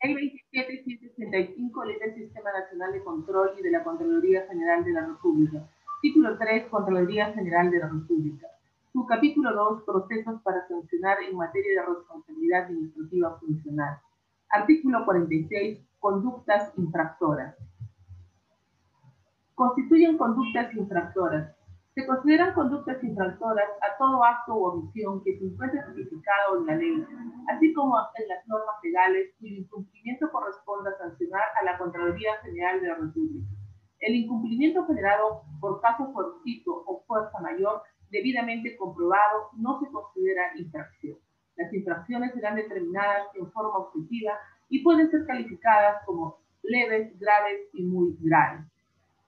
Ley 27765, Ley del Sistema Nacional de Control y de la Contraloría General de la República. Título 3, Contraloría General de la República. Su capítulo 2, Procesos para sancionar en materia de responsabilidad administrativa funcional. Artículo 46, Conductas infractoras. Constituyen conductas infractoras se consideran conductas infractoras a todo acto o omisión que se encuentre tipificado en la ley, así como en las normas legales cuyo incumplimiento corresponda a sancionar a la Contraloría General de la República. El incumplimiento generado por caso fortuito o fuerza mayor debidamente comprobado no se considera infracción. Las infracciones serán determinadas en forma objetiva y pueden ser calificadas como leves, graves y muy graves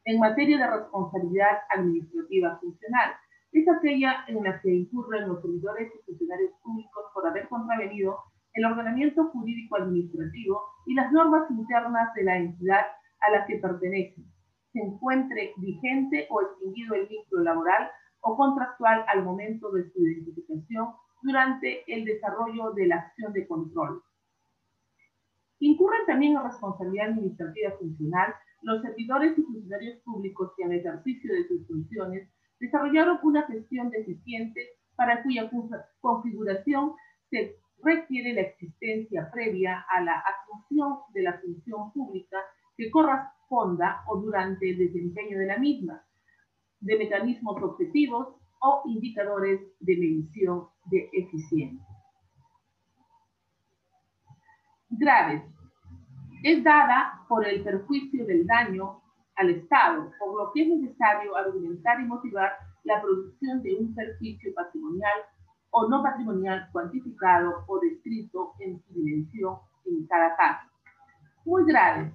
en materia de responsabilidad administrativa funcional. Es aquella en la que incurren los servidores y funcionarios públicos por haber contravenido el ordenamiento jurídico administrativo y las normas internas de la entidad a la que pertenecen, se encuentre vigente o extinguido el vínculo laboral o contractual al momento de su identificación durante el desarrollo de la acción de control. Incurren también en responsabilidad administrativa funcional los servidores y funcionarios públicos que en ejercicio de sus funciones desarrollaron una gestión deficiente para cuya configuración se requiere la existencia previa a la asunción de la función pública que corresponda o durante el desempeño de la misma, de mecanismos objetivos o indicadores de medición de eficiencia. Graves es dada por el perjuicio del daño al Estado, por lo que es necesario argumentar y motivar la producción de un perjuicio patrimonial o no patrimonial cuantificado o descrito en su dimensión en cada caso. Muy grave.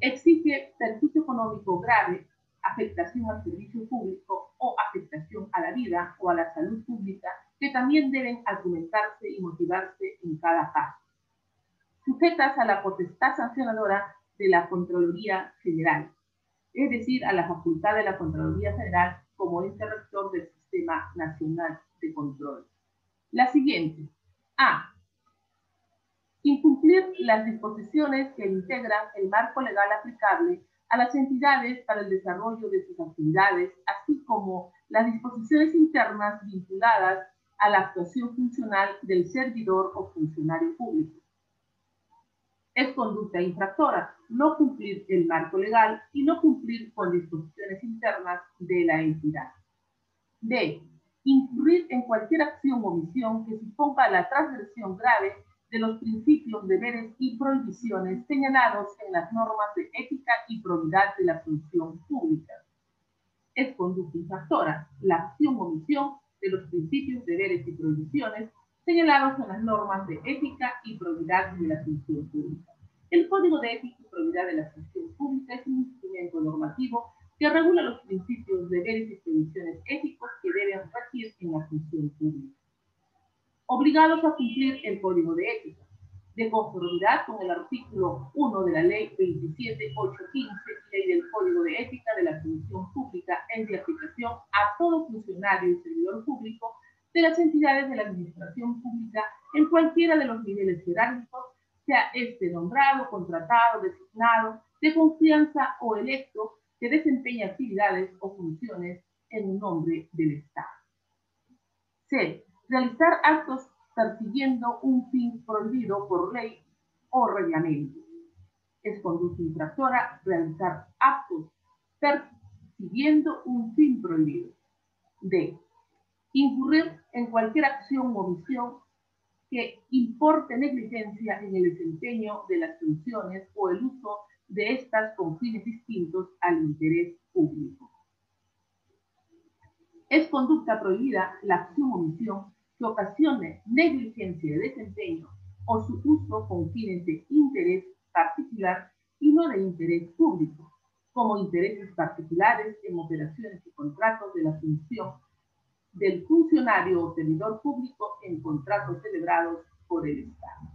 Exige perjuicio económico grave, afectación al servicio público o afectación a la vida o a la salud pública, que también deben argumentarse y motivarse en cada caso sujetas a la potestad sancionadora de la Contraloría General, es decir, a la facultad de la Contraloría General como ente rector del Sistema Nacional de Control. La siguiente. A. Incumplir las disposiciones que integran el marco legal aplicable a las entidades para el desarrollo de sus actividades, así como las disposiciones internas vinculadas a la actuación funcional del servidor o funcionario público es conducta infractora, no cumplir el marco legal y no cumplir con disposiciones internas de la entidad. B. Incurrir en cualquier acción o omisión que suponga la transgresión grave de los principios, deberes y prohibiciones señalados en las normas de ética y probidad de la función pública. Es conducta infractora, la acción o omisión de los principios, deberes y prohibiciones señalados en las normas de ética y probidad de la función pública. El Código de Ética y Probidad de la Función Pública es un instrumento normativo que regula los principios, deberes y previsiones éticos que deben regir en la función pública. Obligados a cumplir el Código de Ética, de conformidad con el artículo 1 de la Ley 27815, Ley del Código de Ética de la Función Pública, en de aplicación a todo funcionario y servidor público de las entidades de la administración pública en cualquiera de los niveles jerárquicos, sea este nombrado, contratado, designado, de confianza o electo, que desempeña actividades o funciones en nombre del Estado. C. Realizar actos persiguiendo un fin prohibido por ley o reglamento. Es conducta infractora realizar actos persiguiendo un fin prohibido. D incurrir en cualquier acción o omisión que importe negligencia en el desempeño de las funciones o el uso de estas con fines distintos al interés público. Es conducta prohibida la acción o omisión que ocasione negligencia de desempeño o su uso con fines de interés particular y no de interés público, como intereses particulares en operaciones y contratos de la función del funcionario o servidor público en contratos celebrados por el Estado.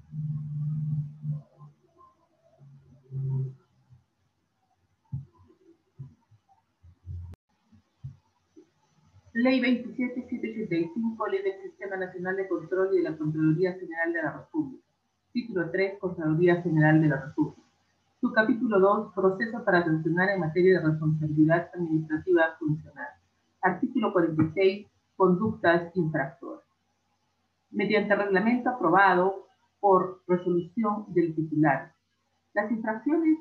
Ley 27785, Ley del Sistema Nacional de Control y de la Contraloría General de la República. Título 3, Contraloría General de la República. Su capítulo 2, Proceso para sancionar en materia de responsabilidad administrativa funcional. Artículo 46, Conductas infractoras. Mediante reglamento aprobado por resolución del titular. Las infracciones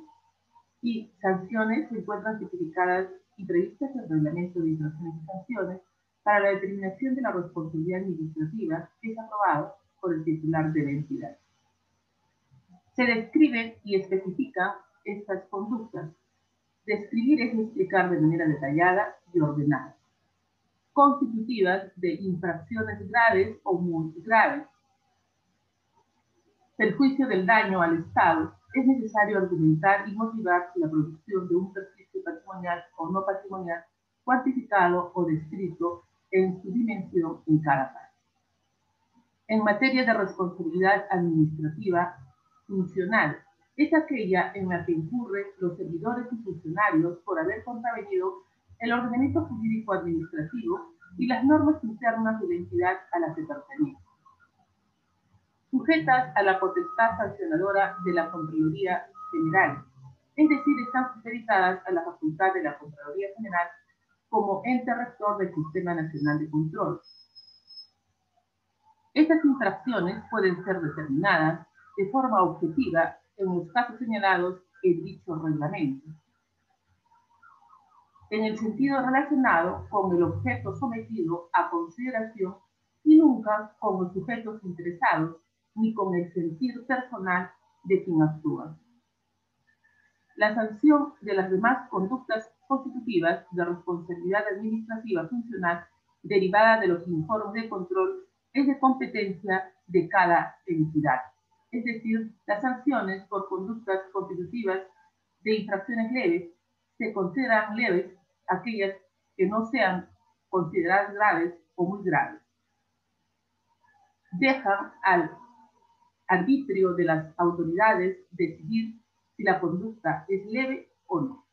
y sanciones se encuentran tipificadas y previstas en el reglamento de infracciones y sanciones para la determinación de la responsabilidad administrativa que es aprobado por el titular de la entidad. Se describen y especifican estas conductas. Describir es explicar de manera detallada y ordenada, constitutivas de infracciones graves o muy graves. Perjuicio del daño al Estado es necesario argumentar y motivar la producción de un perjuicio patrimonial o no patrimonial cuantificado o descrito en su dimensión en cada parte. En materia de responsabilidad administrativa, funcional es aquella en la que incurren los servidores y funcionarios por haber contravenido el ordenamiento jurídico administrativo y las normas internas de la entidad a la que pertenecen. Sujetas a la potestad sancionadora de la Contraloría General, es decir, están supeditadas a la facultad de la Contraloría General como ente rector del Sistema Nacional de Control. Estas infracciones pueden ser determinadas de forma objetiva en los casos señalados en dicho reglamento. En el sentido relacionado con el objeto sometido a consideración y nunca con los sujetos interesados ni con el sentir personal de quien actúa. La sanción de las demás conductas constitutivas de responsabilidad administrativa funcional derivada de los informes de control es de competencia de cada entidad es decir, las sanciones por conductas constitutivas de infracciones leves se consideran leves aquellas que no sean consideradas graves o muy graves. Dejan al arbitrio de las autoridades decidir si la conducta es leve o no.